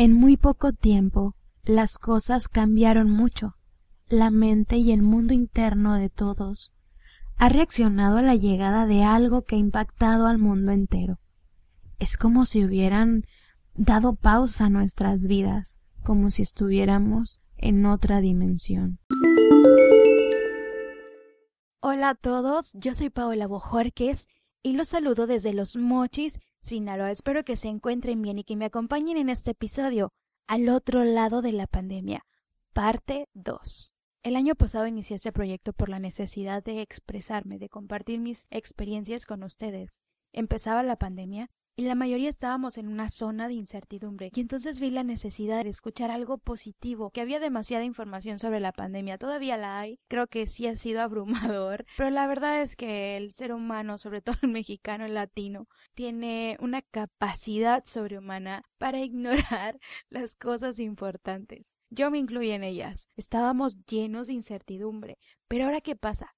En muy poco tiempo las cosas cambiaron mucho. La mente y el mundo interno de todos ha reaccionado a la llegada de algo que ha impactado al mundo entero. Es como si hubieran dado pausa a nuestras vidas, como si estuviéramos en otra dimensión. Hola a todos, yo soy Paola Bojorques y los saludo desde Los Mochis, Sinaloa. Espero que se encuentren bien y que me acompañen en este episodio, Al otro lado de la pandemia, parte 2. El año pasado inicié este proyecto por la necesidad de expresarme, de compartir mis experiencias con ustedes. Empezaba la pandemia y la mayoría estábamos en una zona de incertidumbre y entonces vi la necesidad de escuchar algo positivo, que había demasiada información sobre la pandemia, todavía la hay, creo que sí ha sido abrumador, pero la verdad es que el ser humano, sobre todo el mexicano, el latino, tiene una capacidad sobrehumana para ignorar las cosas importantes. Yo me incluyo en ellas. Estábamos llenos de incertidumbre, pero ahora qué pasa?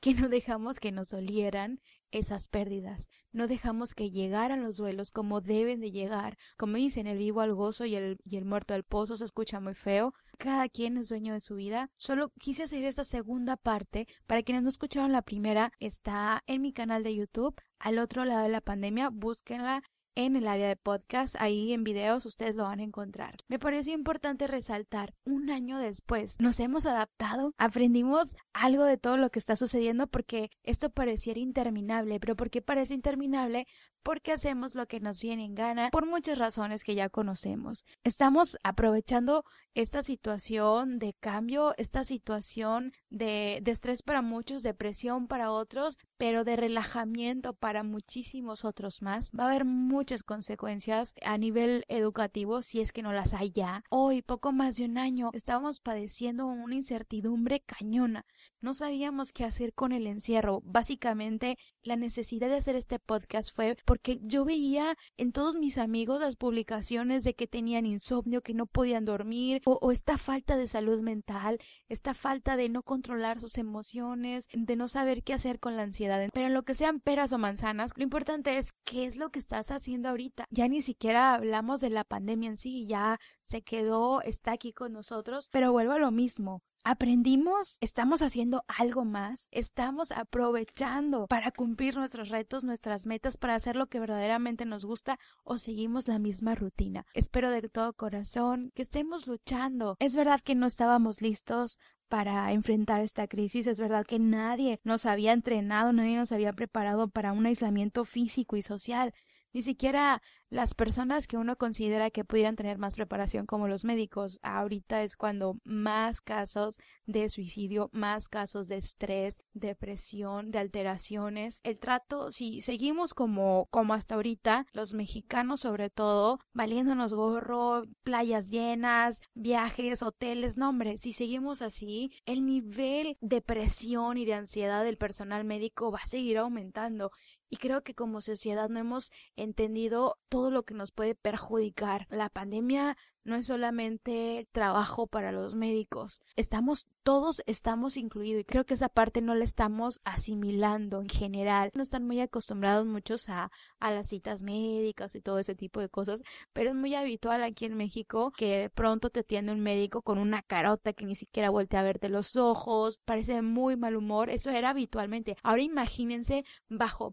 Que no dejamos que nos olieran esas pérdidas. No dejamos que llegaran los duelos como deben de llegar. Como dicen, el vivo al gozo y el, y el muerto al pozo se escucha muy feo. Cada quien es dueño de su vida. Solo quise hacer esta segunda parte. Para quienes no escucharon la primera, está en mi canal de YouTube. Al otro lado de la pandemia, búsquenla en el área de podcast, ahí en videos ustedes lo van a encontrar. Me pareció importante resaltar, un año después, nos hemos adaptado, aprendimos algo de todo lo que está sucediendo porque esto pareciera interminable, pero ¿por qué parece interminable? Porque hacemos lo que nos viene en gana por muchas razones que ya conocemos. Estamos aprovechando esta situación de cambio, esta situación de, estrés para muchos, depresión para otros, pero de relajamiento para muchísimos otros más. Va a haber muchas consecuencias a nivel educativo si es que no las hay ya. Hoy, poco más de un año, estábamos padeciendo una incertidumbre cañona. No sabíamos qué hacer con el encierro. Básicamente, la necesidad de hacer este podcast fue porque yo veía en todos mis amigos las publicaciones de que tenían insomnio, que no podían dormir, o, esta falta de salud mental, esta falta de no controlar sus emociones, de no saber qué hacer con la ansiedad. Pero en lo que sean peras o manzanas, lo importante es qué es lo que estás haciendo ahorita. Ya ni siquiera hablamos de la pandemia en sí, ya se quedó, está aquí con nosotros, pero vuelvo a lo mismo. ¿Aprendimos? ¿Estamos haciendo algo más? ¿Estamos aprovechando para cumplir nuestros retos, nuestras metas, para hacer lo que verdaderamente nos gusta o seguimos la misma rutina? Espero de todo corazón que estemos luchando. Es verdad que no estábamos listos para enfrentar esta crisis. Es verdad que nadie nos había entrenado, nadie nos había preparado para un aislamiento físico y social. Ni siquiera las personas que uno considera que pudieran tener más preparación como los médicos. Ahorita es cuando más casos de suicidio, más casos de estrés, depresión, de alteraciones. El trato, si seguimos como, como hasta ahorita, los mexicanos sobre todo, valiéndonos gorro, playas llenas, viajes, hoteles, no hombre, si seguimos así, el nivel de presión y de ansiedad del personal médico va a seguir aumentando y creo que como sociedad no hemos entendido todo lo que nos puede perjudicar. La pandemia no es solamente trabajo para los médicos. Estamos, todos estamos incluidos y creo que esa parte no la estamos asimilando en general. No están muy acostumbrados muchos a, a las citas médicas y todo ese tipo de cosas, pero es muy habitual aquí en México que pronto te atiende un médico con una carota que ni siquiera voltea a verte los ojos, parece de muy mal humor. Eso era habitualmente. Ahora imagínense bajo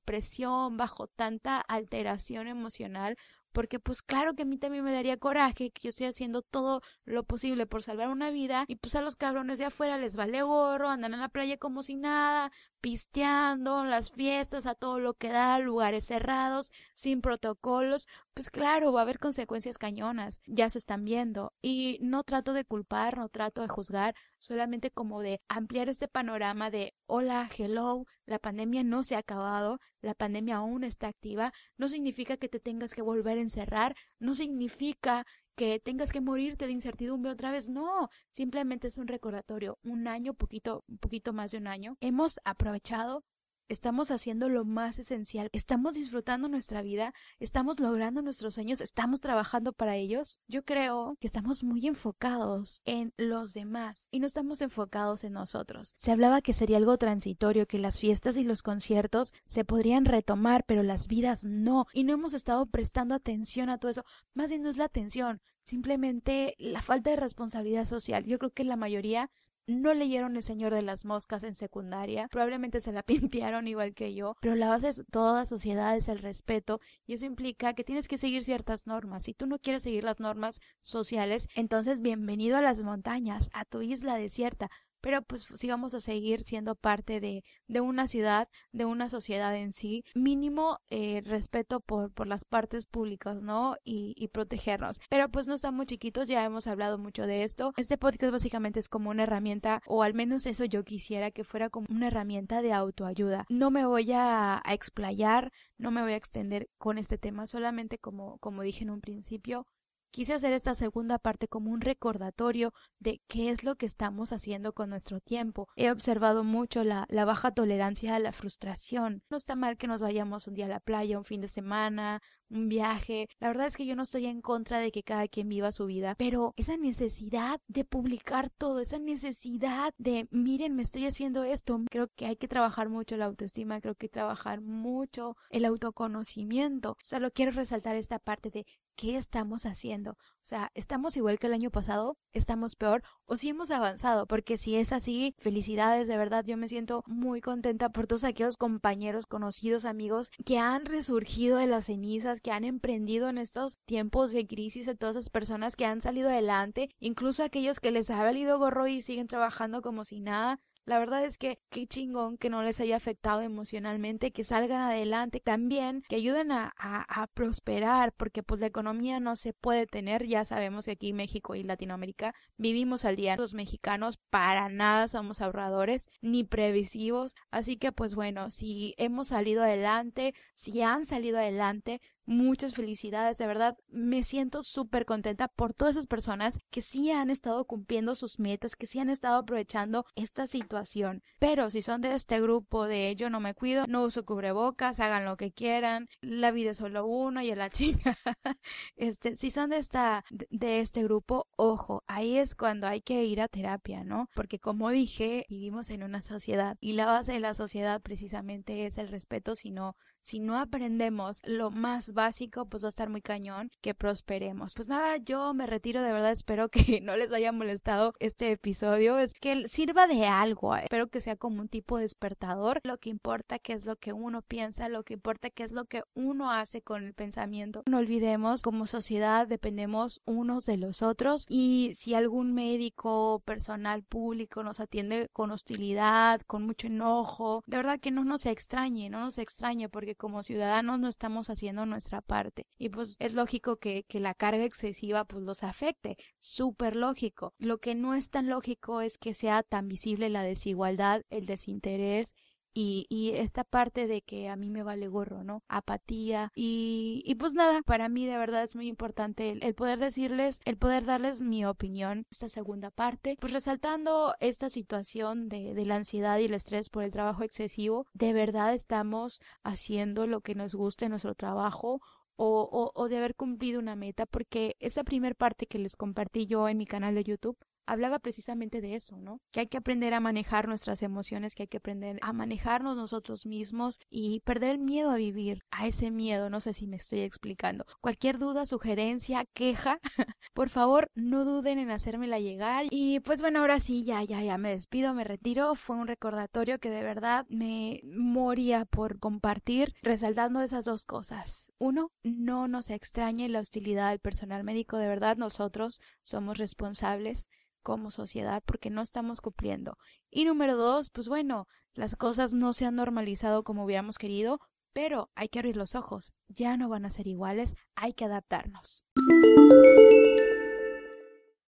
bajo tanta alteración emocional porque pues claro que a mí también me daría coraje que yo estoy haciendo todo lo posible por salvar una vida y pues a los cabrones de afuera les vale gorro, andan en la playa como si nada, pisteando, las fiestas a todo lo que da, lugares cerrados, sin protocolos, pues claro, va a haber consecuencias cañonas, ya se están viendo. Y no trato de culpar, no trato de juzgar, solamente como de ampliar este panorama de hola, hello, la pandemia no se ha acabado, la pandemia aún está activa, no significa que te tengas que volver a encerrar, no significa que tengas que morirte de incertidumbre otra vez. No, simplemente es un recordatorio. Un año, poquito, un poquito más de un año. Hemos aprovechado estamos haciendo lo más esencial, estamos disfrutando nuestra vida, estamos logrando nuestros sueños, estamos trabajando para ellos. Yo creo que estamos muy enfocados en los demás y no estamos enfocados en nosotros. Se hablaba que sería algo transitorio, que las fiestas y los conciertos se podrían retomar, pero las vidas no, y no hemos estado prestando atención a todo eso. Más bien no es la atención, simplemente la falta de responsabilidad social. Yo creo que la mayoría no leyeron El Señor de las Moscas en secundaria, probablemente se la pintearon igual que yo, pero la base de toda sociedad es el respeto y eso implica que tienes que seguir ciertas normas. Si tú no quieres seguir las normas sociales, entonces bienvenido a las montañas, a tu isla desierta, pero pues sí vamos a seguir siendo parte de, de una ciudad, de una sociedad en sí, mínimo eh, respeto por, por las partes públicas, ¿no? Y, y protegernos. Pero pues no estamos chiquitos, ya hemos hablado mucho de esto. Este podcast básicamente es como una herramienta, o al menos eso yo quisiera que fuera como una herramienta de autoayuda. No me voy a, a explayar, no me voy a extender con este tema, solamente como, como dije en un principio, Quise hacer esta segunda parte como un recordatorio de qué es lo que estamos haciendo con nuestro tiempo. He observado mucho la, baja tolerancia a la frustración. No está mal que nos vayamos un día a la playa, un fin de semana, un viaje. La verdad es que yo no estoy en contra de que cada quien viva su vida, pero esa necesidad de publicar todo, esa necesidad de miren, me estoy haciendo esto, creo que hay que trabajar mucho la autoestima, creo que trabajar mucho el autoconocimiento. Solo quiero resaltar esta parte de qué estamos haciendo. O sea, ¿estamos igual que el año pasado? ¿Estamos peor? ¿O si hemos avanzado? Porque si es así, felicidades, de verdad, yo me siento muy contenta por todos aquellos compañeros, conocidos, amigos que han resurgido de las cenizas, que han emprendido en estos tiempos de crisis, de todas esas personas que han salido adelante, incluso aquellos que les ha valido gorro y siguen trabajando como si nada. La verdad es que qué chingón que no les haya afectado emocionalmente, que salgan adelante también, que ayuden a, a, prosperar, porque pues la economía no se puede tener, ya sabemos que aquí México y Latinoamérica vivimos al día. Los mexicanos para nada somos ahorradores ni previsivos, así que pues bueno, si hemos salido adelante, si han salido adelante, muchas felicidades, de verdad me siento súper contenta por todas esas personas que sí han estado cumpliendo sus metas, que sí han estado aprovechando esta situación. Pero si son de este grupo de yo no me cuido, no uso cubrebocas, hagan lo que quieran, la vida es solo una y a la chica. este, si son de esta de este grupo, ojo, ahí es cuando hay que ir a terapia, ¿no? Porque como dije, vivimos en una sociedad y la base de la sociedad precisamente es el respeto, sino si no aprendemos lo más básico, pues va a estar muy cañón que prosperemos. Pues nada, yo me retiro, de verdad espero que no les haya molestado este episodio, es que sirva de algo, eh. espero que sea como un tipo despertador. Lo que importa que es lo que uno piensa, lo que importa que es lo que uno hace con el pensamiento. No olvidemos, como sociedad dependemos unos de los otros y si algún médico, personal público nos atiende con hostilidad, con mucho enojo, de verdad que no nos extrañe, no nos extrañe porque como ciudadanos no estamos haciendo nuestra parte. Y pues es lógico que, que la carga excesiva pues los afecte, súper lógico. Lo que no es tan lógico es que sea tan visible la desigualdad, el desinterés y, y esta parte de que a mí me vale gorro, ¿no? Apatía y, y pues nada, para mí de verdad es muy importante el, poder decirles, el poder darles mi opinión, esta segunda parte, pues resaltando esta situación de, la ansiedad y el estrés por el trabajo excesivo, de verdad estamos haciendo lo que nos guste en nuestro trabajo o, o, o, de haber cumplido una meta, porque esa primer parte que les compartí yo en mi canal de YouTube hablaba precisamente de eso, ¿no? Que hay que aprender a manejar nuestras emociones, que hay que aprender a manejarnos nosotros mismos y perder el miedo a vivir, a ese miedo, no sé si me estoy explicando. Cualquier duda, sugerencia, queja, por favor, no duden en hacérmela llegar. Y pues bueno, ahora sí, ya, ya, ya me despido, me retiro. Fue un recordatorio que de verdad me moría por compartir, resaltando esas dos cosas. Uno, no nos extrañe la hostilidad del personal médico, de verdad nosotros somos responsables como sociedad porque no estamos cumpliendo. Y número dos, pues bueno, las cosas no se han normalizado como hubiéramos querido, pero hay que abrir los ojos, ya no van a ser iguales, hay que adaptarnos.